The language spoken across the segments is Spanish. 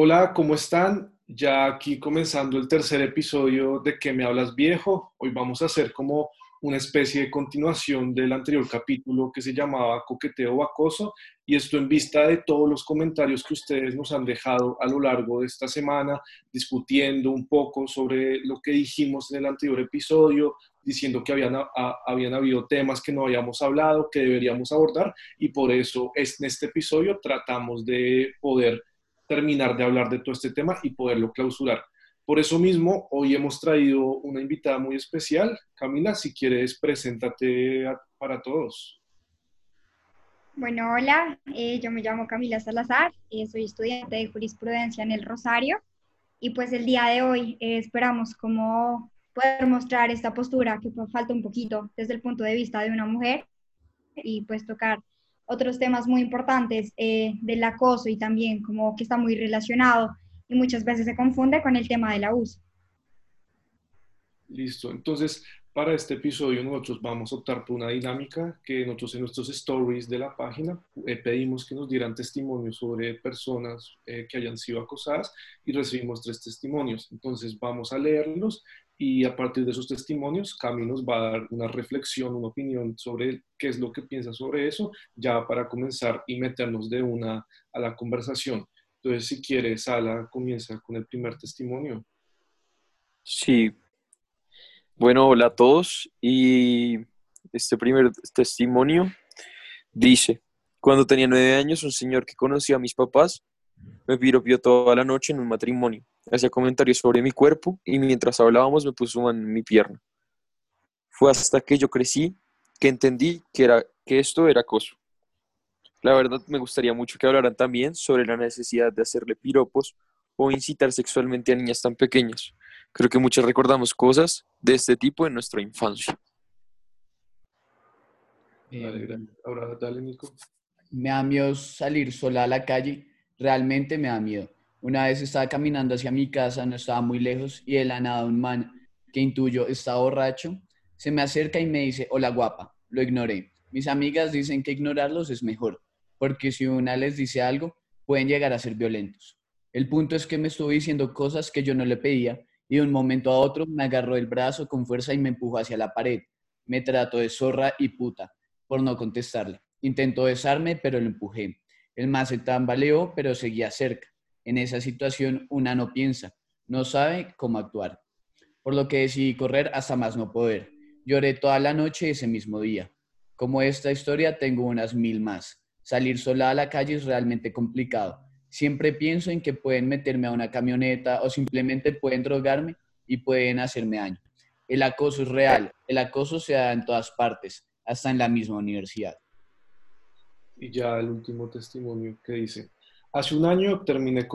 Hola, ¿cómo están? Ya aquí comenzando el tercer episodio de ¿Qué me hablas viejo? Hoy vamos a hacer como una especie de continuación del anterior capítulo que se llamaba Coqueteo Acoso y esto en vista de todos los comentarios que ustedes nos han dejado a lo largo de esta semana, discutiendo un poco sobre lo que dijimos en el anterior episodio, diciendo que habían, habían habido temas que no habíamos hablado, que deberíamos abordar y por eso en este episodio tratamos de poder terminar de hablar de todo este tema y poderlo clausurar. Por eso mismo, hoy hemos traído una invitada muy especial. Camila, si quieres, preséntate para todos. Bueno, hola, eh, yo me llamo Camila Salazar, eh, soy estudiante de jurisprudencia en el Rosario y pues el día de hoy eh, esperamos como poder mostrar esta postura que falta un poquito desde el punto de vista de una mujer y pues tocar otros temas muy importantes eh, del acoso y también como que está muy relacionado y muchas veces se confunde con el tema del abuso. Listo, entonces para este episodio nosotros vamos a optar por una dinámica que nosotros en nuestros stories de la página eh, pedimos que nos dieran testimonios sobre personas eh, que hayan sido acosadas y recibimos tres testimonios. Entonces vamos a leerlos y a partir de esos testimonios, Cami nos va a dar una reflexión, una opinión sobre qué es lo que piensa sobre eso, ya para comenzar y meternos de una a la conversación. Entonces, si quieres, Sala, comienza con el primer testimonio. Sí. Bueno, hola a todos. Y este primer testimonio dice, cuando tenía nueve años, un señor que conocía a mis papás me piropió toda la noche en un matrimonio hacía comentarios sobre mi cuerpo y mientras hablábamos me puso en mi pierna. Fue hasta que yo crecí que entendí que, era, que esto era acoso. La verdad me gustaría mucho que hablaran también sobre la necesidad de hacerle piropos o incitar sexualmente a niñas tan pequeñas. Creo que muchos recordamos cosas de este tipo en nuestra infancia. ahora dale, Nico. Me da miedo salir sola a la calle, realmente me da miedo. Una vez estaba caminando hacia mi casa, no estaba muy lejos, y de la nada un man que intuyo estaba borracho, se me acerca y me dice, hola guapa, lo ignoré. Mis amigas dicen que ignorarlos es mejor, porque si una les dice algo, pueden llegar a ser violentos. El punto es que me estuvo diciendo cosas que yo no le pedía y de un momento a otro me agarró el brazo con fuerza y me empujó hacia la pared. Me trató de zorra y puta, por no contestarle. Intentó besarme, pero lo empujé. El más se tambaleó, pero seguía cerca. En esa situación una no piensa, no sabe cómo actuar. Por lo que decidí correr hasta más no poder. Lloré toda la noche ese mismo día. Como esta historia tengo unas mil más. Salir sola a la calle es realmente complicado. Siempre pienso en que pueden meterme a una camioneta o simplemente pueden drogarme y pueden hacerme daño. El acoso es real, el acoso se da en todas partes, hasta en la misma universidad. Y ya el último testimonio que dice, Hace un año terminé,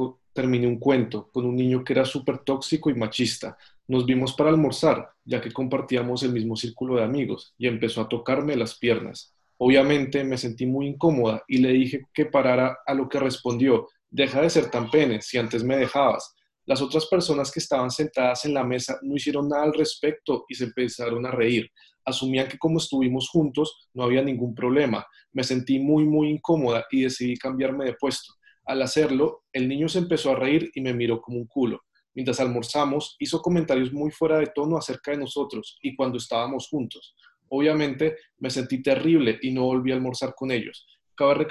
un cuento con un niño que era súper tóxico y machista. Nos vimos para almorzar, ya que compartíamos el mismo círculo de amigos, y empezó a tocarme las piernas. Obviamente me sentí muy incómoda y le dije que parara a lo que respondió, deja de ser tan pene, si antes me dejabas. Las otras personas que estaban sentadas en la mesa no hicieron nada al respecto y se empezaron a reír. Asumían que como estuvimos juntos no había ningún problema. Me sentí muy, muy incómoda y decidí cambiarme de puesto. Al hacerlo, el niño se empezó a reír y me miró como un culo. Mientras almorzamos, hizo comentarios muy fuera de tono acerca de nosotros y cuando estábamos juntos. Obviamente me sentí terrible y no volví a almorzar con ellos. Cabe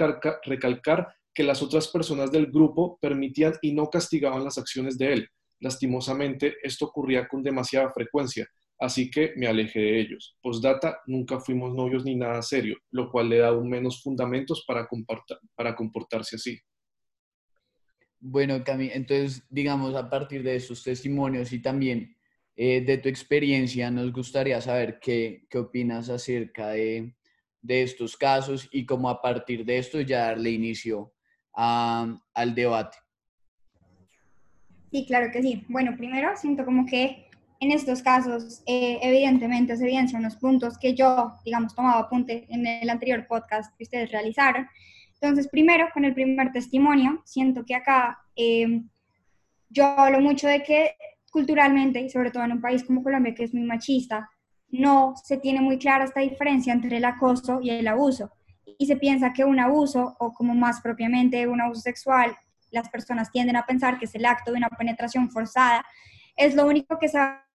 recalcar que las otras personas del grupo permitían y no castigaban las acciones de él. Lastimosamente, esto ocurría con demasiada frecuencia, así que me alejé de ellos. Postdata, nunca fuimos novios ni nada serio, lo cual le da aún menos fundamentos para, para comportarse así. Bueno, Cami, entonces, digamos, a partir de esos testimonios y también eh, de tu experiencia, nos gustaría saber qué, qué opinas acerca de, de, estos casos y cómo a partir de esto ya darle inicio al debate. Sí, claro que sí. Bueno, primero siento como que en estos casos, eh, evidentemente se evidencian los puntos que yo, digamos, tomaba apunte en el anterior podcast que ustedes realizaron. Entonces, primero, con el primer testimonio, siento que acá eh, yo hablo mucho de que culturalmente, y sobre todo en un país como Colombia, que es muy machista, no se tiene muy clara esta diferencia entre el acoso y el abuso. Y se piensa que un abuso, o como más propiamente un abuso sexual, las personas tienden a pensar que es el acto de una penetración forzada, es lo único que se va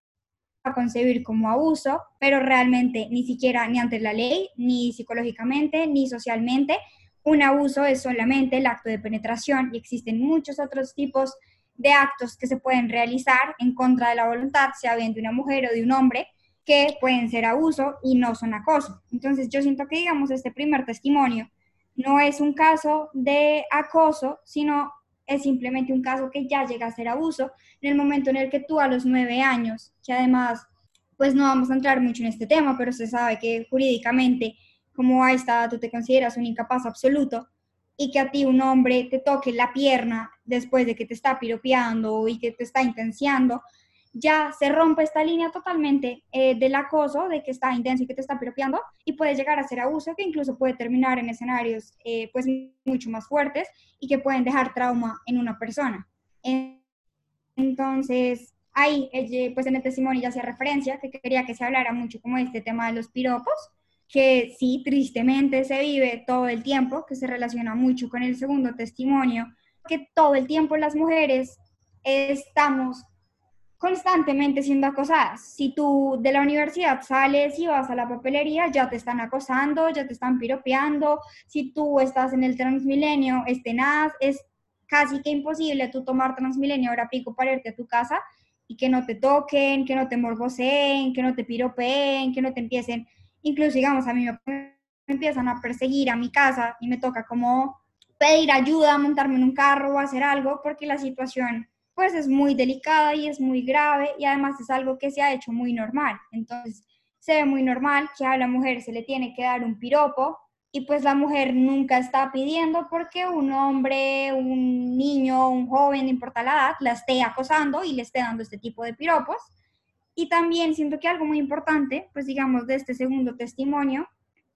a concebir como abuso, pero realmente ni siquiera ni ante la ley, ni psicológicamente, ni socialmente, un abuso es solamente el acto de penetración y existen muchos otros tipos de actos que se pueden realizar en contra de la voluntad, sea bien de una mujer o de un hombre, que pueden ser abuso y no son acoso. Entonces yo siento que, digamos, este primer testimonio no es un caso de acoso, sino es simplemente un caso que ya llega a ser abuso en el momento en el que tú a los nueve años, que además, pues no vamos a entrar mucho en este tema, pero se sabe que jurídicamente, como a esta edad tú te consideras un incapaz absoluto y que a ti un hombre te toque la pierna después de que te está piropeando y que te está intenciando, ya se rompe esta línea totalmente eh, del acoso, de que está intenso y que te está piropeando, y puede llegar a ser abuso que incluso puede terminar en escenarios eh, pues mucho más fuertes y que pueden dejar trauma en una persona. Entonces, ahí, eh, pues en el testimonio ya hacía referencia que quería que se hablara mucho como este tema de los piropos, que sí, tristemente se vive todo el tiempo, que se relaciona mucho con el segundo testimonio, que todo el tiempo las mujeres estamos constantemente siendo acosadas. Si tú de la universidad sales y vas a la papelería, ya te están acosando, ya te están piropeando. Si tú estás en el Transmilenio, es tenaz, es casi que imposible tú tomar Transmilenio ahora pico para irte a tu casa y que no te toquen, que no te morboseen, que no te piropeen, que no te empiecen, incluso digamos, a mí me empiezan a perseguir a mi casa y me toca como pedir ayuda, montarme en un carro o hacer algo porque la situación pues es muy delicada y es muy grave y además es algo que se ha hecho muy normal. Entonces, se ve muy normal que a la mujer se le tiene que dar un piropo y pues la mujer nunca está pidiendo porque un hombre, un niño, un joven, no importa la edad, la esté acosando y le esté dando este tipo de piropos. Y también siento que algo muy importante, pues digamos, de este segundo testimonio,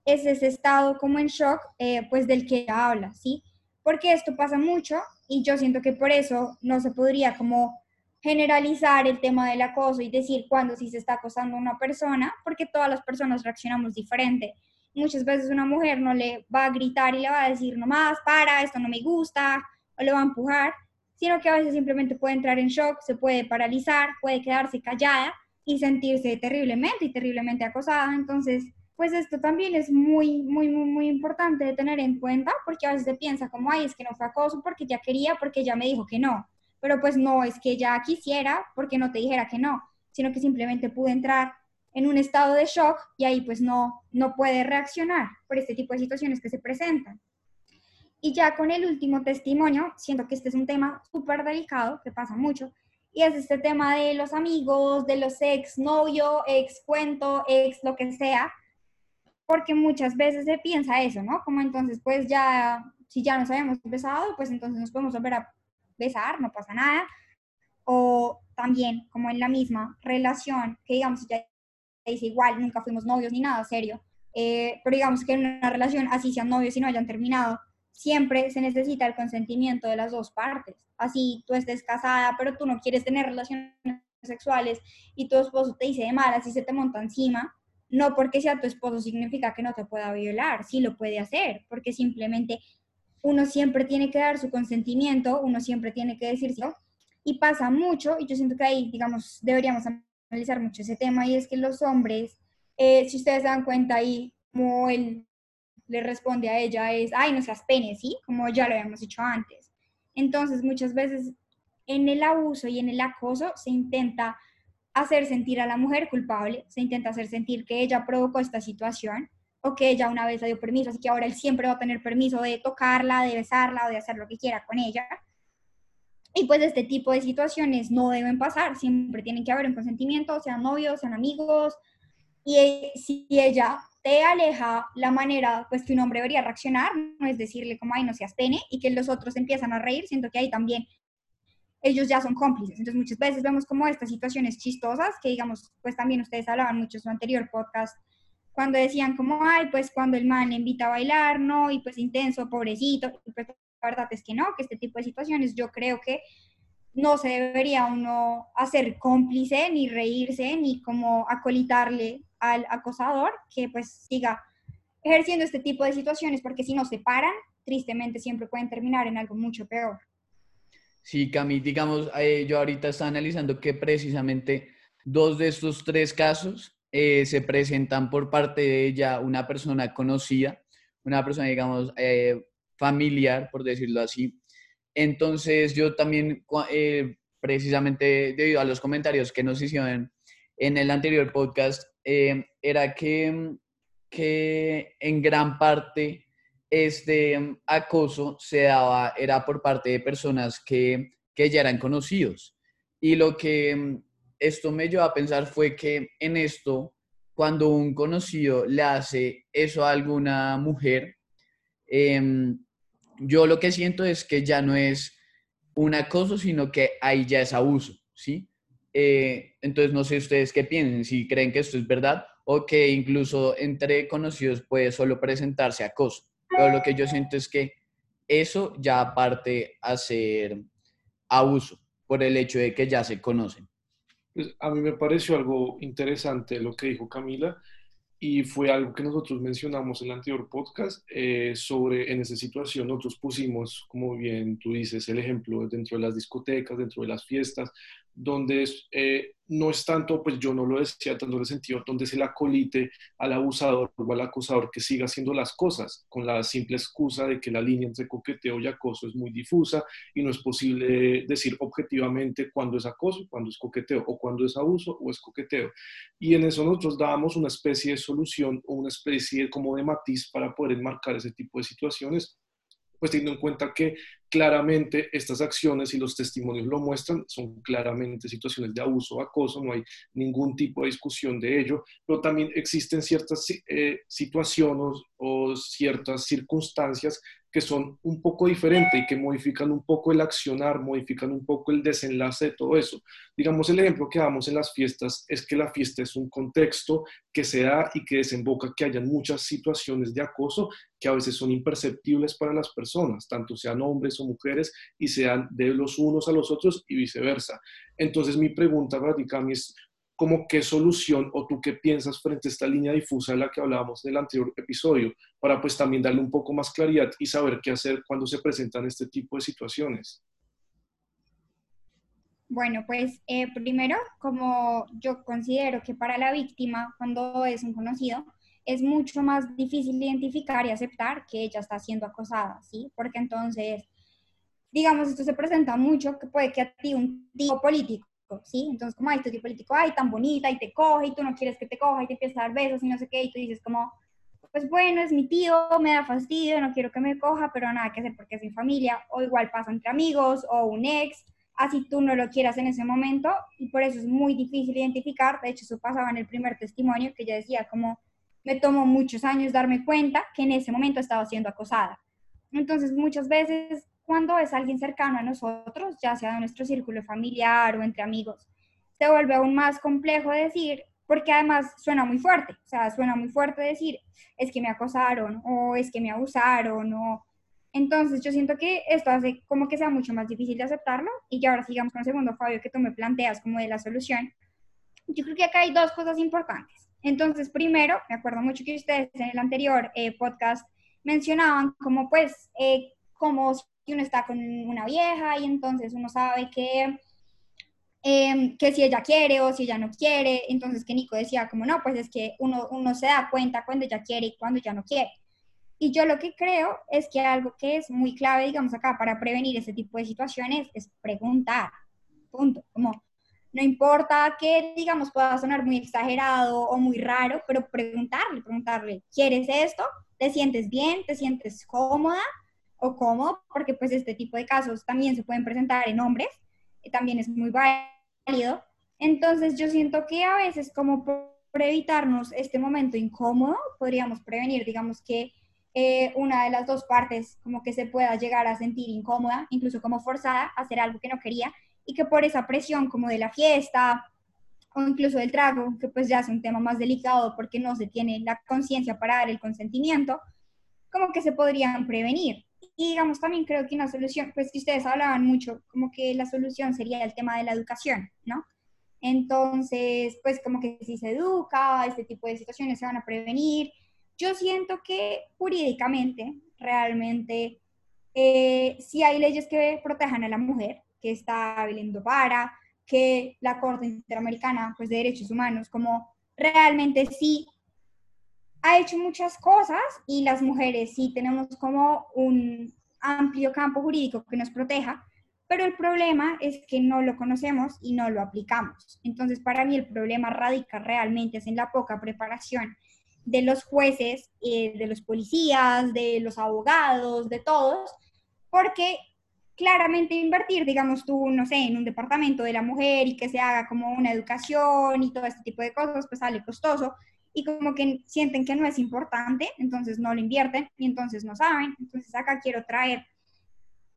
es ese estado como en shock, eh, pues del que habla, ¿sí? Porque esto pasa mucho y yo siento que por eso no se podría como generalizar el tema del acoso y decir cuándo sí se está acosando a una persona, porque todas las personas reaccionamos diferente. Muchas veces una mujer no le va a gritar y le va a decir nomás, para, esto no me gusta, o le va a empujar, sino que a veces simplemente puede entrar en shock, se puede paralizar, puede quedarse callada y sentirse terriblemente y terriblemente acosada. Entonces, pues esto también es muy, muy, muy, muy importante de tener en cuenta porque a veces se piensa como, ay, es que no fue acoso porque ya quería, porque ya me dijo que no. Pero pues no, es que ya quisiera porque no te dijera que no, sino que simplemente pude entrar en un estado de shock y ahí pues no, no puede reaccionar por este tipo de situaciones que se presentan. Y ya con el último testimonio, siento que este es un tema súper delicado, que pasa mucho, y es este tema de los amigos, de los ex novio, ex cuento, ex lo que sea, porque muchas veces se piensa eso, ¿no? Como entonces, pues ya, si ya nos habíamos besado, pues entonces nos podemos volver a besar, no pasa nada. O también, como en la misma relación, que digamos, ya dice igual, nunca fuimos novios ni nada serio, eh, pero digamos que en una relación, así sean novios y no hayan terminado, siempre se necesita el consentimiento de las dos partes. Así tú estés casada, pero tú no quieres tener relaciones sexuales y tu esposo te dice de mal, así se te monta encima, no porque sea tu esposo significa que no te pueda violar, sí lo puede hacer, porque simplemente uno siempre tiene que dar su consentimiento, uno siempre tiene que decir sí, y pasa mucho, y yo siento que ahí, digamos, deberíamos analizar mucho ese tema, y es que los hombres, eh, si ustedes se dan cuenta ahí, como él le responde a ella es, ay, no seas pene, ¿sí? Como ya lo habíamos dicho antes. Entonces, muchas veces en el abuso y en el acoso se intenta hacer sentir a la mujer culpable, se intenta hacer sentir que ella provocó esta situación o que ella una vez le dio permiso, así que ahora él siempre va a tener permiso de tocarla, de besarla o de hacer lo que quiera con ella. Y pues este tipo de situaciones no deben pasar, siempre tienen que haber un consentimiento, sean novios, sean amigos, y si ella te aleja la manera pues que un hombre debería reaccionar, no es decirle como, ay, no seas pene, y que los otros empiezan a reír, siento que ahí también ellos ya son cómplices. Entonces muchas veces vemos como estas situaciones chistosas, que digamos, pues también ustedes hablaban mucho en su anterior podcast, cuando decían como, ay, pues cuando el man le invita a bailar, no, y pues intenso, pobrecito, y pues la verdad es que no, que este tipo de situaciones yo creo que no se debería uno hacer cómplice, ni reírse, ni como acolitarle al acosador que pues siga ejerciendo este tipo de situaciones, porque si no se paran, tristemente siempre pueden terminar en algo mucho peor. Sí, Cami, digamos, eh, yo ahorita estaba analizando que precisamente dos de estos tres casos eh, se presentan por parte de ella una persona conocida, una persona, digamos, eh, familiar, por decirlo así. Entonces, yo también, precisamente debido a los comentarios que nos hicieron en el anterior podcast, era que, que en gran parte este mm, acoso se daba, era por parte de personas que, que ya eran conocidos. Y lo que esto me llevó a pensar fue que en esto, cuando un conocido le hace eso a alguna mujer, em, yo lo que siento es que ya no es un acoso, sino que ahí ya es abuso, ¿sí? Eh, entonces, no sé ustedes qué piensan, si creen que esto es verdad o que incluso entre conocidos puede solo presentarse acoso. Pero lo que yo siento es que eso ya parte a ser abuso por el hecho de que ya se conocen. Pues, a mí me pareció algo interesante lo que dijo Camila y fue algo que nosotros mencionamos en el anterior podcast eh, sobre en esa situación nosotros pusimos, como bien tú dices, el ejemplo dentro de las discotecas, dentro de las fiestas, donde eh, no es tanto, pues yo no lo decía tanto en el sentido donde se la colite al abusador o al acusador que siga haciendo las cosas con la simple excusa de que la línea entre coqueteo y acoso es muy difusa y no es posible decir objetivamente cuándo es acoso, cuándo es coqueteo o cuándo es abuso o es coqueteo. Y en eso nosotros dábamos una especie de solución o una especie como de matiz para poder enmarcar ese tipo de situaciones pues teniendo en cuenta que claramente estas acciones y los testimonios lo muestran, son claramente situaciones de abuso o acoso, no hay ningún tipo de discusión de ello, pero también existen ciertas eh, situaciones o ciertas circunstancias que son un poco diferentes y que modifican un poco el accionar, modifican un poco el desenlace de todo eso. Digamos, el ejemplo que damos en las fiestas es que la fiesta es un contexto que se da y que desemboca que hayan muchas situaciones de acoso que a veces son imperceptibles para las personas, tanto sean hombres o mujeres, y sean de los unos a los otros y viceversa. Entonces, mi pregunta para ti, Cami, es como qué solución o tú qué piensas frente a esta línea difusa de la que hablábamos en el anterior episodio, para pues también darle un poco más claridad y saber qué hacer cuando se presentan este tipo de situaciones. Bueno, pues eh, primero, como yo considero que para la víctima, cuando es un conocido, es mucho más difícil identificar y aceptar que ella está siendo acosada, ¿sí? Porque entonces, digamos, esto se presenta mucho que puede que a ti un tipo político ¿sí? Entonces, como, ay, tu tipo político, ay, tan bonita, y te coge, y tú no quieres que te coja, y te empieza a dar besos, y no sé qué, y tú dices como, pues bueno, es mi tío, me da fastidio, no quiero que me coja, pero nada que hacer porque es mi familia, o igual pasa entre amigos, o un ex, así tú no lo quieras en ese momento, y por eso es muy difícil identificar, de hecho eso pasaba en el primer testimonio, que ella decía como, me tomó muchos años darme cuenta que en ese momento estaba siendo acosada. Entonces, muchas veces cuando es alguien cercano a nosotros, ya sea de nuestro círculo familiar o entre amigos, se vuelve aún más complejo decir, porque además suena muy fuerte, o sea, suena muy fuerte decir, es que me acosaron o es que me abusaron o... Entonces yo siento que esto hace como que sea mucho más difícil de aceptarlo y que ahora sigamos con el segundo, Fabio, que tú me planteas como de la solución. Yo creo que acá hay dos cosas importantes. Entonces, primero, me acuerdo mucho que ustedes en el anterior eh, podcast mencionaban como pues eh, como que uno está con una vieja y entonces uno sabe que, em, que si ella quiere o si ella no quiere, entonces que Nico decía como no, pues es que uno, uno se da cuenta cuando ella quiere y cuando ella no quiere. Y yo lo que creo es que algo que es muy clave, digamos acá, para prevenir ese tipo de situaciones es preguntar, punto, como no importa que, digamos, pueda sonar muy exagerado o muy raro, pero preguntarle, preguntarle, ¿quieres esto? ¿Te sientes bien? ¿Te sientes cómoda? O cómo, porque pues este tipo de casos también se pueden presentar en hombres, también es muy válido. Entonces yo siento que a veces como por, evitarnos este momento incómodo, podríamos prevenir, digamos que eh, una de las dos partes como que se pueda llegar a sentir incómoda, incluso como forzada a hacer algo que no quería y que por esa presión como de la fiesta o incluso del trago, que pues ya es un tema más delicado porque no se tiene la conciencia para dar el consentimiento, como que se podrían prevenir. Y digamos, también creo que una solución, pues que ustedes hablaban mucho, como que la solución sería el tema de la educación, ¿no? Entonces, pues como que si se educa, este tipo de situaciones se van a prevenir. Yo siento que jurídicamente, realmente, eh, si hay leyes que protejan a la mujer, que está Belén para, que la Corte Interamericana pues, de Derechos Humanos, como realmente sí ha hecho muchas cosas y las mujeres sí tenemos como un amplio campo jurídico que nos proteja, pero el problema es que no lo conocemos y no lo aplicamos. Entonces, para mí el problema radica realmente es en la poca preparación de los jueces, eh, de los policías, de los abogados, de todos, porque claramente invertir, digamos tú, no sé, en un departamento de la mujer y que se haga como una educación y todo este tipo de cosas, pues sale costoso y como que sienten que no es importante, entonces no lo invierten y entonces no saben. Entonces acá quiero traer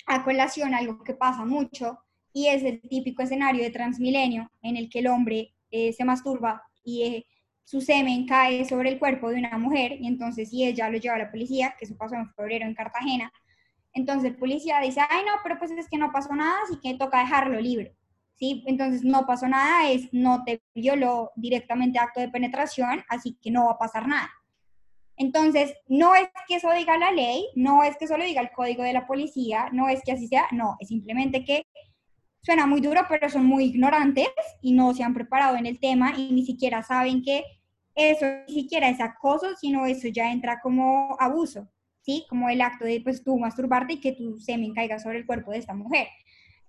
a colación algo que pasa mucho y es el típico escenario de Transmilenio en el que el hombre eh, se masturba y eh, su semen cae sobre el cuerpo de una mujer y entonces si ella lo lleva a la policía, que eso pasó en febrero en Cartagena, entonces el policía dice, ay no, pero pues es que no pasó nada, así que toca dejarlo libre. ¿Sí? Entonces no pasó nada, es no te violó directamente acto de penetración, así que no va a pasar nada. Entonces, no es que eso diga la ley, no es que eso lo diga el código de la policía, no es que así sea, no, es simplemente que suena muy duro, pero son muy ignorantes y no se han preparado en el tema y ni siquiera saben que eso ni siquiera es acoso, sino eso ya entra como abuso, ¿sí? Como el acto de pues tú masturbarte y que tu semen caiga sobre el cuerpo de esta mujer.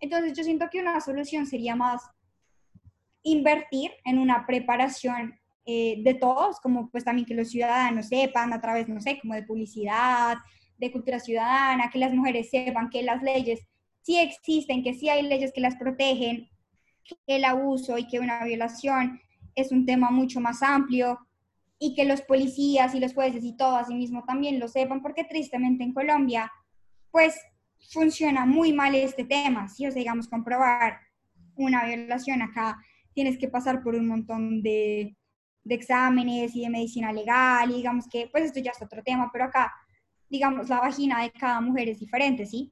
Entonces yo siento que una solución sería más invertir en una preparación eh, de todos, como pues también que los ciudadanos sepan a través, no sé, como de publicidad, de cultura ciudadana, que las mujeres sepan que las leyes sí existen, que sí hay leyes que las protegen, que el abuso y que una violación es un tema mucho más amplio y que los policías y los jueces y todo así mismo también lo sepan, porque tristemente en Colombia, pues funciona muy mal este tema, si o sea, digamos, comprobar una violación acá, tienes que pasar por un montón de de exámenes y de medicina legal, y digamos que, pues esto ya es otro tema, pero acá, digamos, la vagina de cada mujer es diferente, ¿sí?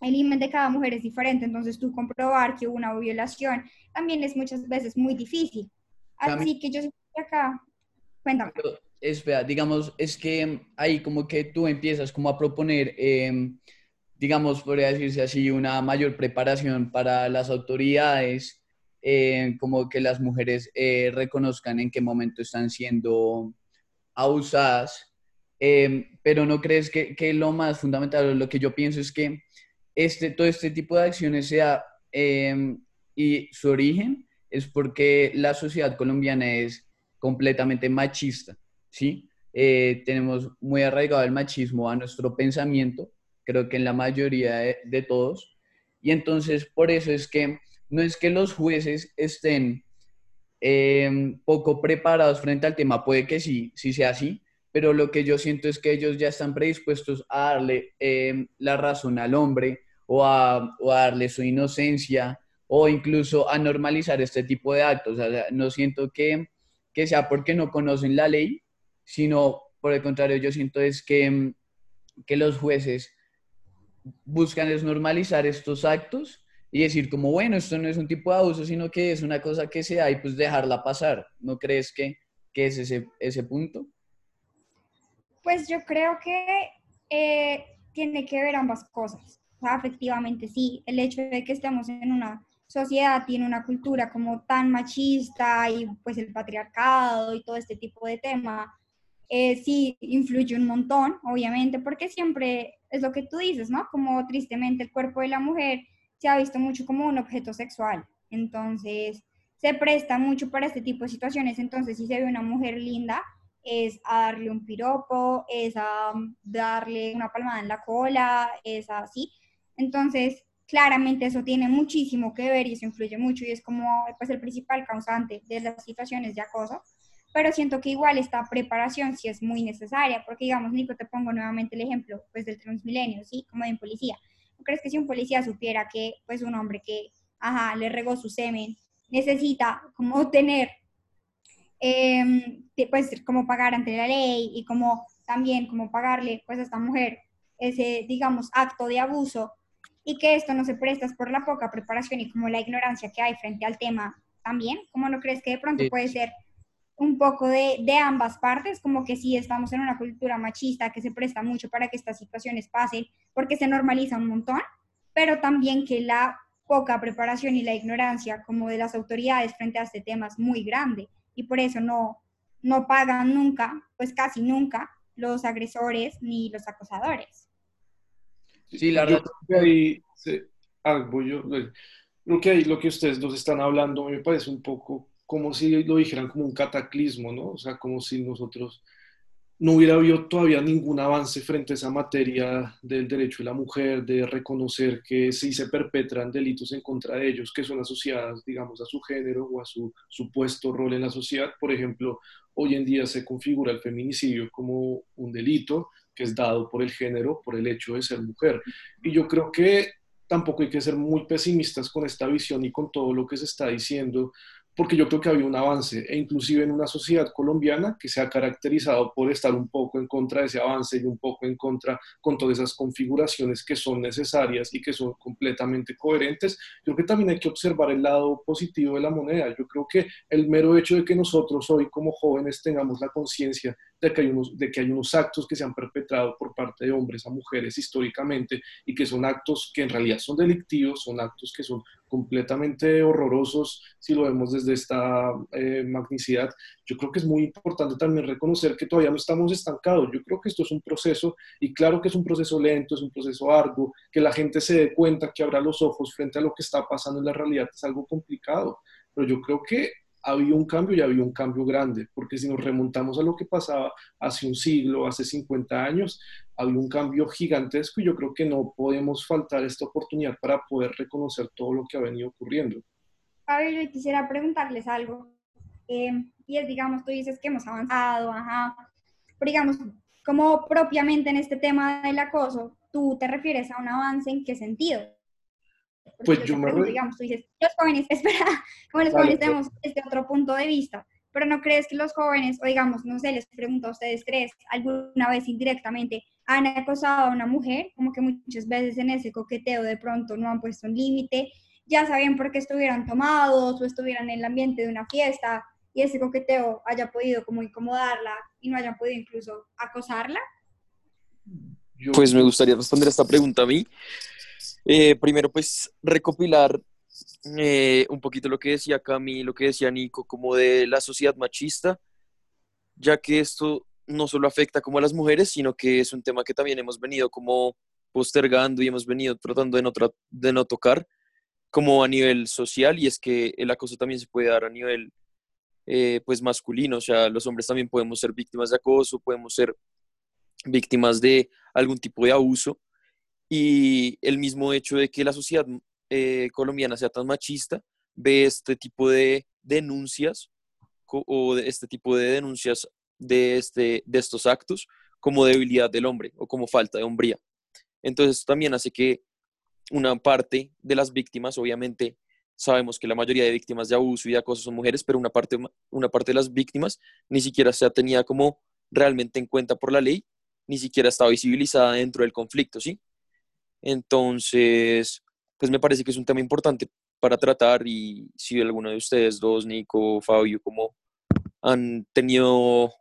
El himen de cada mujer es diferente, entonces tú comprobar que hubo una violación también es muchas veces muy difícil. Así que yo estoy acá, cuéntame. Espera, digamos, es que ahí como que tú empiezas como a proponer, em, digamos, podría decirse así, una mayor preparación para las autoridades eh, como que las mujeres eh, reconozcan en qué momento están siendo abusadas, eh, pero no crees que, que, lo más fundamental, lo que yo pienso es que este, todo este tipo de acciones sea, y su origen es porque la sociedad colombiana es completamente machista, ¿sí? tenemos muy arraigado el machismo a nuestro pensamiento, creo que en la mayoría de, de todos, y entonces por eso es que no es que los jueces estén em, poco preparados frente al tema, puede que sí, sí sea así, pero lo que yo siento es que ellos ya están predispuestos a darle em, la razón al hombre o a, darle su inocencia o incluso a normalizar este tipo de actos. O sea, no siento que, que sea porque no conocen la ley, sino por el contrario, yo siento es que, em, que los jueces buscan desnormalizar estos actos y decir como, bueno, esto no es un tipo de abuso, sino que es una cosa que se da y pues dejarla pasar. ¿No crees que, que es ese, ese punto? Pues yo creo que eh, tiene que ver ambas cosas. O efectivamente, sí, el hecho de que estemos en una sociedad en una cultura como tan machista y pues el patriarcado y todo este tipo de tema, eh, sí influye un montón, obviamente, porque siempre es lo que tú dices, ¿no? Como tristemente el cuerpo de la mujer se ha visto mucho como un objeto sexual. Entonces, se presta mucho para este tipo de situaciones. Entonces, si se ve una mujer linda, es a darle un piropo, es a darle una palmada en la cola, es así. Entonces, claramente eso tiene muchísimo que ver y eso influye mucho y es como pues, el principal causante de las situaciones de acoso. Pero siento que igual esta preparación sí es muy necesaria, porque digamos, Nico, te pongo nuevamente el ejemplo pues, del transmilenio, ¿sí? Como en policía. Crees que si un policía supiera que pues un hombre que, ajá, le regó su semen, necesita como tener, em, pues como pagar ante la ley y como también como pagarle pues a esta mujer ese, digamos, acto de abuso y que esto no se presta por la poca preparación y como la ignorancia que hay frente al tema también, ¿cómo no crees que de pronto puede ser un poco de, de, ambas partes, como que sí estamos en una cultura machista que se presta mucho para que estas situaciones pasen, porque se normaliza un montón, pero también que la poca preparación y la ignorancia como de las autoridades frente a este tema es muy grande y por eso no, no pagan nunca, pues casi nunca, los agresores ni los acosadores. Sí, la verdad. Creo que ahí, ah, yo, creo que ahí lo que ustedes nos están hablando me parece un poco como si lo dijeran como un cataclismo, ¿no? O sea, como si nosotros no hubiera habido todavía ningún avance frente a esa materia del derecho de la mujer, de reconocer que si se perpetran delitos en contra de ellos que son asociados, digamos, a su género o a su supuesto rol en la sociedad. Por ejemplo, hoy en día se configura el feminicidio como un delito que es dado por el género, por el hecho de ser mujer. Y yo creo que tampoco hay que ser muy pesimistas con esta visión y con todo lo que se está diciendo, porque yo creo que había un avance, e inclusive en una sociedad colombiana que se ha caracterizado por estar un poco en contra de ese avance y un poco en contra con todas esas configuraciones que son necesarias y que son completamente coherentes, yo creo que también hay que observar el lado positivo de la moneda. Yo creo que el mero hecho de que nosotros hoy como jóvenes tengamos la conciencia de que, hay unos, de que hay unos actos que se han perpetrado por parte de hombres a mujeres históricamente y que son actos que en realidad son delictivos, son actos que son completamente horrorosos si lo vemos desde esta eh, magnicidad. Yo creo que es muy importante también reconocer que todavía no estamos estancados. Yo creo que esto es un proceso y claro que es un proceso lento, es un proceso arduo, que la gente se dé cuenta, que abra los ojos frente a lo que está pasando en la realidad es algo complicado. Pero yo creo que había un cambio y había un cambio grande, porque si nos remontamos a lo que pasaba hace un siglo, hace 50 años, había un cambio gigantesco y yo creo que no podemos faltar esta oportunidad para poder reconocer todo lo que ha venido ocurriendo. Pablo, yo quisiera preguntarles algo, eh, y es, digamos, tú dices que hemos avanzado, ajá, pero digamos, como propiamente en este tema del acoso, ¿tú te refieres a un avance en qué sentido? Pues yo, me digamos, tú dices, los jóvenes, espera, como los jóvenes tenemos este otro punto de vista, pero no crees que los jóvenes, o digamos, no sé, les pregunto a ustedes tres, alguna vez indirectamente han acosado a una mujer, como que muchas veces en ese coqueteo de pronto no han puesto un límite, ya sabían por qué estuvieran tomados o estuvieran en el ambiente de una fiesta y ese coqueteo haya podido como incomodarla y no hayan podido incluso acosarla? Pues me gustaría responder esta pregunta a mí. Eh, primero, pues recopilar eh, un poquito lo que decía Cami, lo que decía Nico, como de la sociedad machista, ya que esto no solo afecta como a las mujeres, sino que es un tema que también hemos venido como postergando y hemos venido tratando de no, de no tocar como a nivel social y es que el acoso también se puede dar a nivel eh, pues masculino, o sea, los hombres también podemos ser víctimas de acoso, podemos ser víctimas de algún tipo de abuso y el mismo hecho de que la sociedad eh, colombiana sea tan machista ve este tipo de denuncias o de este tipo de denuncias de, este, de estos actos como debilidad del hombre o como falta de hombría. Entonces también hace que una parte de las víctimas, obviamente sabemos que la mayoría de víctimas de abuso y de acoso son mujeres, pero una parte, una parte de las víctimas ni siquiera se ha tenida como realmente en cuenta por la ley, ni siquiera está visibilizada dentro del conflicto, ¿sí? Entonces, pues me parece que es un tema importante para tratar y si alguno de ustedes dos, Nico, Fabio, como han tenido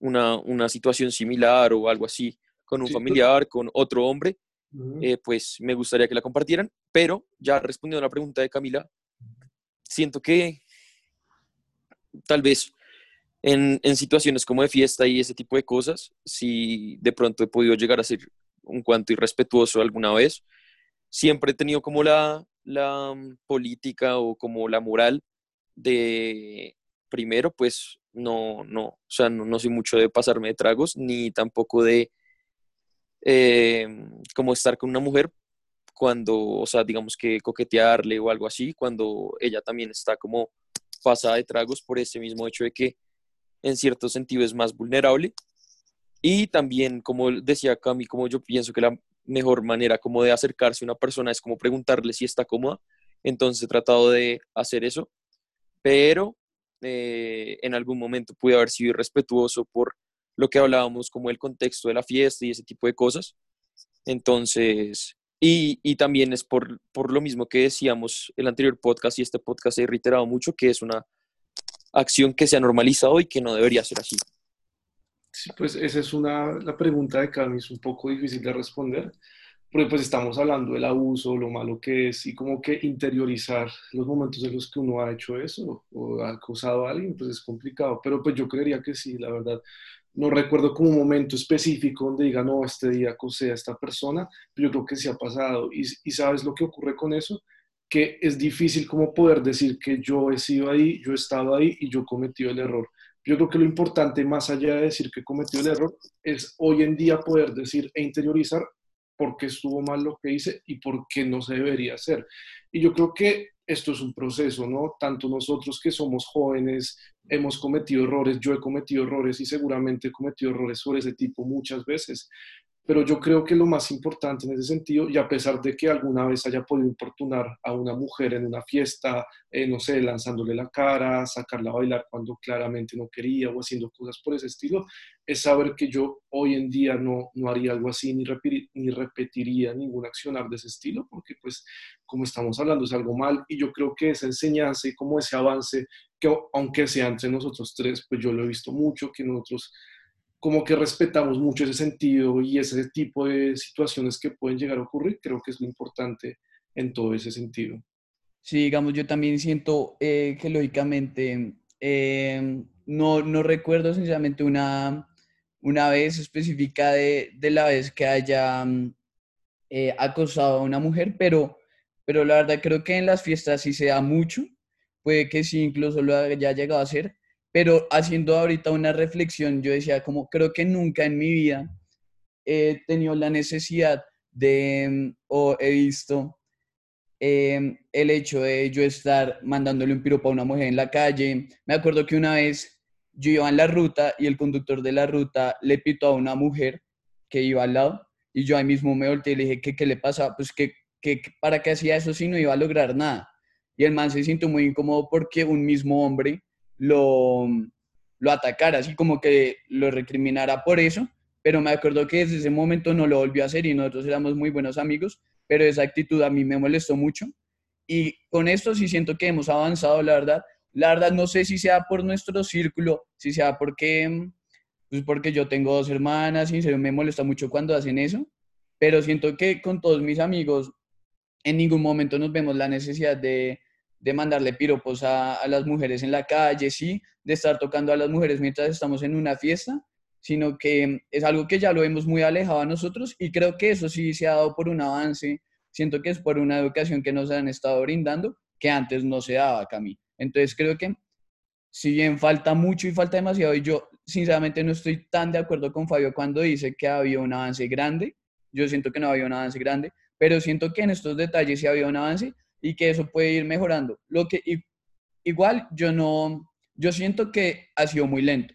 una, una situación similar o algo así con un familiar, con otro hombre, eh, pues me gustaría que la compartieran. Pero ya respondiendo a la pregunta de Camila, siento que tal vez en, en, situaciones como de fiesta y ese tipo de cosas, si de pronto he podido llegar a ser un cuanto irrespetuoso alguna vez. Siempre he tenido como la, la mm, política o como la moral de, primero, pues no, no, o sea, no, soy mucho de pasarme de tragos, ni tampoco de eh, como estar con una mujer cuando, o sea, digamos que coquetearle o algo así, cuando ella también está como pasada de tragos por ese mismo hecho de que en cierto sentido es más vulnerable y también, como decía Cami, como yo pienso que la mejor manera como de acercarse a una persona es como preguntarle si está cómoda. Entonces he tratado de hacer eso, pero eh, en algún momento pude haber sido irrespetuoso por lo que hablábamos como el contexto de la fiesta y ese tipo de cosas. Entonces, y, y también es por, por, lo mismo que decíamos el anterior podcast y este podcast he reiterado mucho, que es una acción que se ha normalizado y que no debería ser así? Pues esa es una, la pregunta de Cami, es un poco difícil de responder, porque pues estamos hablando del abuso, lo malo que es, y como que interiorizar los momentos en los que uno ha hecho eso o ha acosado a alguien, pues es complicado, pero pues yo creería que sí, la verdad. No recuerdo como un momento específico donde diga, no, este día acosé a esta persona, pero yo creo que sí ha pasado. Y, y sabes lo que ocurre con eso, que es difícil como poder decir que yo he sido ahí, yo he estado ahí y yo he cometido el error yo creo que lo importante, más allá de decir que cometió el error, es hoy en día poder decir e interiorizar por qué estuvo mal lo que hice y por qué no se debería hacer. Y yo creo que esto es un proceso, ¿no? Tanto nosotros que somos jóvenes hemos cometido errores, yo he cometido errores y seguramente he cometido errores sobre ese tipo muchas veces, pero yo creo que lo más importante en ese sentido, y a pesar de que alguna vez haya podido importunar a una mujer en una fiesta, eh, no sé, lanzándole la cara, sacarla a bailar cuando claramente no quería o haciendo cosas por ese estilo, es saber que yo hoy en día no, no haría algo así ni, ni repetiría ningún accionar de ese estilo, porque pues como estamos hablando es algo mal y yo creo que esa enseñanza y como ese avance, que aunque sea entre nosotros tres, pues yo lo he visto mucho, que nosotros como que respetamos mucho ese sentido y ese tipo de situaciones que pueden llegar a ocurrir, creo que es lo importante en todo ese sentido. Sí, digamos, yo también siento eh, que lógicamente eh, no, no, recuerdo sinceramente una, una vez específica de, de la vez que haya eh, acosado a una mujer, pero, pero la verdad creo que en las fiestas sí se da mucho, puede que sí incluso lo haya llegado a hacer, pero haciendo ahorita una reflexión, yo decía como creo que nunca en mi vida he tenido la necesidad de mm, o he visto em, el hecho de yo estar mandándole un piropo a una mujer en la calle. Me acuerdo que una vez yo iba en la ruta y el conductor de la ruta le pitó a una mujer que iba al lado y yo ahí mismo me volteé y le dije que qué le pasa, pues que, que para qué hacía eso si no iba a lograr nada. Y el man se sintió muy incómodo porque un mismo hombre lo, lo atacara, así como que lo recriminara por eso, pero me acuerdo que desde ese momento no lo volvió a hacer y nosotros éramos muy buenos amigos, pero esa actitud a mí me molestó mucho y con esto sí siento que hemos avanzado, la verdad. La verdad no sé si sea por nuestro círculo, si sea porque, pues porque yo tengo dos hermanas y me molesta mucho cuando hacen eso, pero siento que con todos mis amigos en ningún momento nos vemos la necesidad de, de mandarle piropos a, las mujeres en la calle, sí, de estar tocando a las mujeres mientras estamos en una fiesta, sino que es algo que ya lo hemos muy alejado a nosotros y creo que eso sí se ha dado por un avance, siento que es por una educación que nos han estado brindando que antes no se daba, Cami. Entonces creo que si bien falta mucho y falta demasiado, y yo sinceramente no estoy tan de acuerdo con Fabio cuando dice que había un avance grande, yo siento que no había un avance grande, pero siento que en estos detalles sí había un avance y que eso puede ir mejorando. Lo que igual yo no, yo siento que ha sido muy lento.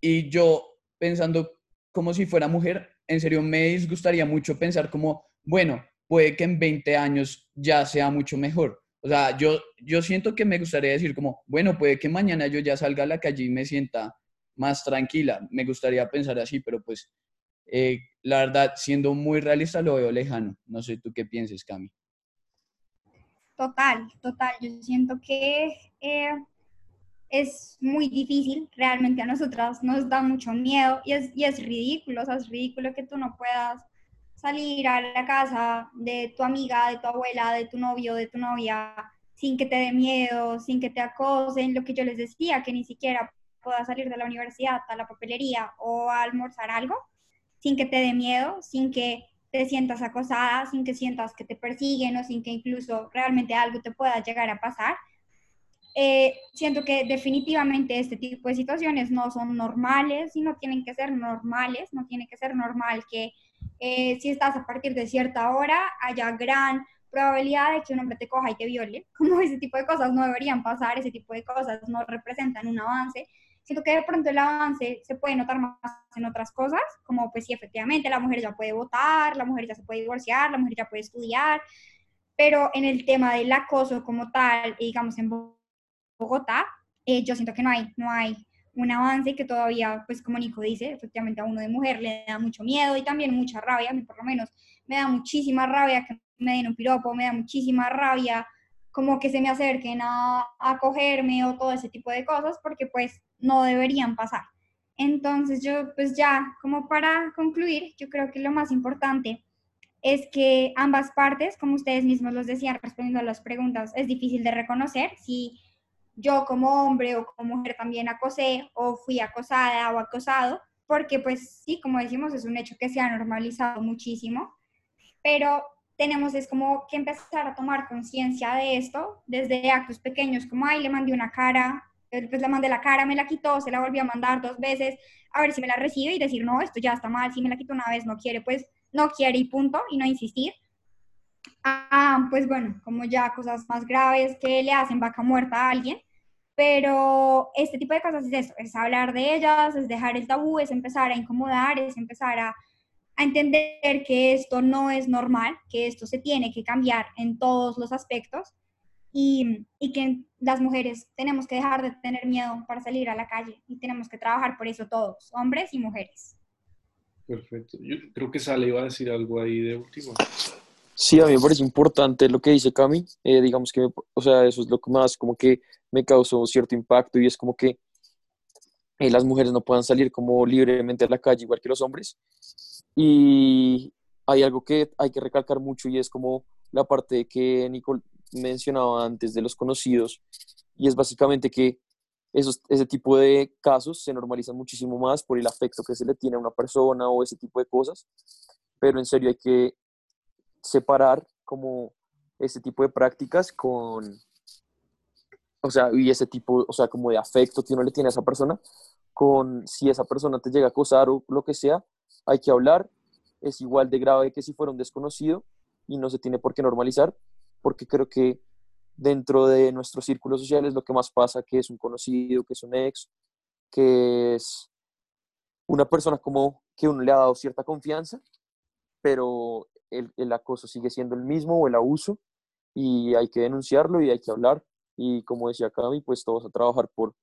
Y yo pensando como si fuera mujer, en serio me disgustaría mucho pensar como, bueno, puede que en 20 años ya sea mucho mejor. O sea, yo, yo siento que me gustaría decir como, bueno, puede que mañana yo ya salga a la calle y me sienta más tranquila. Me gustaría pensar así, pero pues eh, la verdad, siendo muy realista, lo veo lejano. No sé tú qué pienses, Cami. Total, total. Yo siento que eh, es muy difícil, realmente a nosotras nos da mucho miedo y es, y es ridículo, es ridículo que tú no puedas salir a la casa de tu amiga, de tu abuela, de tu novio, de tu novia, sin que te dé miedo, sin que te acosen, lo que yo les decía, que ni siquiera puedas salir de la universidad a la papelería o a almorzar algo, sin que te dé miedo, sin que te sientas acosada, sin que sientas que te persiguen o sin que incluso realmente algo te pueda llegar a pasar. Eh, siento que definitivamente este tipo de situaciones no son normales y no tienen que ser normales, no tiene que ser normal que eh, si estás a partir de cierta hora haya gran probabilidad de que un hombre te coja y te viole, como ese tipo de cosas no deberían pasar, ese tipo de cosas no representan un avance, siento que de pronto el avance se puede notar más en otras cosas, como pues sí, efectivamente, la mujer ya puede votar, la mujer ya se puede divorciar, la mujer ya puede estudiar, pero en el tema del acoso como tal, digamos en Bogotá, eh, yo siento que no hay, no hay un avance que todavía, pues como Nico dice, efectivamente a uno de mujer le da mucho miedo y también mucha rabia, a mí por lo menos me da muchísima rabia que me den un piropo, me da muchísima rabia como que se me acerquen a, a cogerme o todo ese tipo de cosas, porque pues no deberían pasar. Entonces yo pues ya como para concluir, yo creo que lo más importante es que ambas partes, como ustedes mismos los decían respondiendo a las preguntas, es difícil de reconocer si yo como hombre o como mujer también acosé o fui acosada o acosado, porque pues sí, como decimos, es un hecho que se ha normalizado muchísimo, pero tenemos es como que empezar a tomar conciencia de esto desde actos pequeños, como, ay, le mandé una cara, pues le mandé la cara, me la quitó, se la volvió a mandar dos veces, a ver si me la recibe y decir, no, esto ya está mal, si me la quito una vez, no quiere, pues no quiere y punto, y no insistir. Ah, pues bueno, como ya cosas más graves que le hacen vaca muerta a alguien, pero este tipo de cosas es eso, es hablar de ellas, es dejar el tabú, es empezar a incomodar, es empezar a, a entender que esto no es normal, que esto se tiene que cambiar en todos los aspectos y, y, que las mujeres tenemos que dejar de tener miedo para salir a la calle y tenemos que trabajar por eso todos, hombres y mujeres. Perfecto. Yo creo que Sale iba a decir algo ahí de último. Sí, a mí me parece importante lo que dice Cami. Eh, digamos que, o sea, eso es lo que más como que me causó cierto impacto y es como que eh, las mujeres no puedan salir como libremente a la calle igual que los hombres. Y hay algo que hay que recalcar mucho y es como la parte que Nicole mencionaba antes de los conocidos y es básicamente que esos, ese tipo de casos se normalizan muchísimo más por el afecto que se le tiene a una persona o ese tipo de cosas, pero en serio hay que separar como ese tipo de prácticas con, o sea, y ese tipo, o sea, como de afecto que uno le tiene a esa persona, con si esa persona te llega a acosar o lo que sea, hay que hablar, es igual de grave que si fuera un desconocido y no se tiene por qué normalizar, porque creo que dentro de nuestros círculos sociales lo que más pasa que es un conocido, que es un ex, que es una persona como que uno le ha dado cierta confianza, pero el, el acoso sigue siendo el mismo o el abuso y hay que denunciarlo y hay que hablar. Y como decía Cami, pues todos a trabajar por,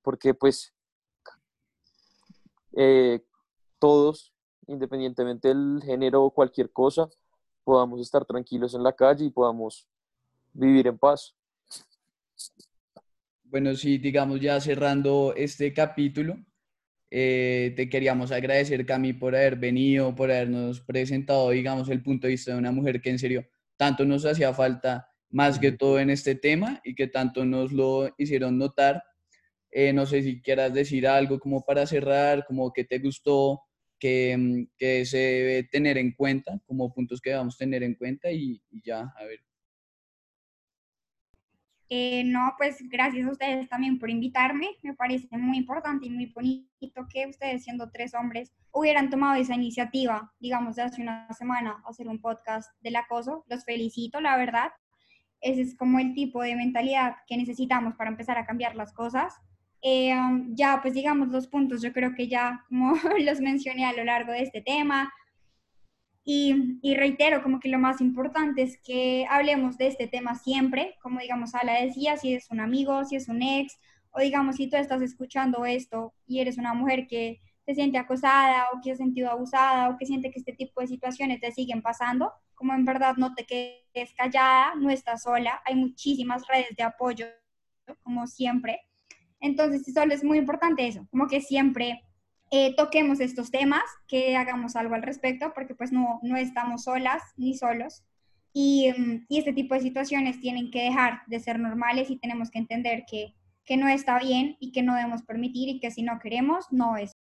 porque pues eh, todos, independientemente del género o cualquier cosa, podamos estar tranquilos en la calle y podamos vivir en paz. Bueno, sí, digamos ya cerrando este capítulo, eh, te queríamos agradecer, Cami, por haber venido, por habernos presentado, digamos, el punto de vista de una mujer que en serio tanto nos hacía falta, más que todo en este tema, y que tanto nos lo hicieron notar. Eh, no sé si quieras decir algo como para cerrar, como que te gustó, que, mm, que se debe tener en cuenta, como puntos que debamos tener en cuenta, y, y ya, a ver. Eh, no, pues gracias a ustedes también por invitarme. Me parece muy importante y muy bonito que ustedes, siendo tres hombres, hubieran tomado esa iniciativa, digamos, de hace una semana, hacer un podcast del acoso. Los felicito, la verdad. Ese es como el tipo de mentalidad que necesitamos para empezar a cambiar las cosas. Eh, um, ya, pues digamos los puntos, yo creo que ya, como los mencioné a lo largo de este tema, y, y, reitero, como que lo más importante es que hablemos de este tema siempre, como digamos Ala decía, si es un amigo, si es un ex, o digamos si tú estás escuchando esto y eres una mujer que se siente acosada o que ha sentido abusada o que siente que este tipo de situaciones te siguen pasando, como en verdad no te quedes callada, no estás sola, hay muchísimas redes de apoyo, como siempre. Entonces, solo es muy importante eso, como que siempre eh, toquemos estos temas, que hagamos algo al respecto, porque pues no, no estamos solas ni solos. Y, mm, y, este tipo de situaciones tienen que dejar de ser normales y tenemos que entender que, que no está bien y que no debemos permitir y que si no queremos, no es.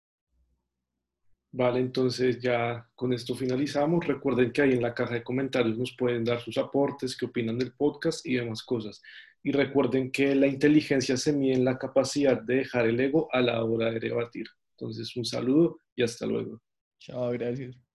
Vale, entonces ya con esto finalizamos. Recuerden que ahí en la caja de comentarios nos pueden dar sus aportes, qué opinan del podcast y demás cosas. Y recuerden que la inteligencia se mide en la capacidad de dejar el ego a la hora de debatir. Entonces, un saludo y hasta luego. Chao, gracias.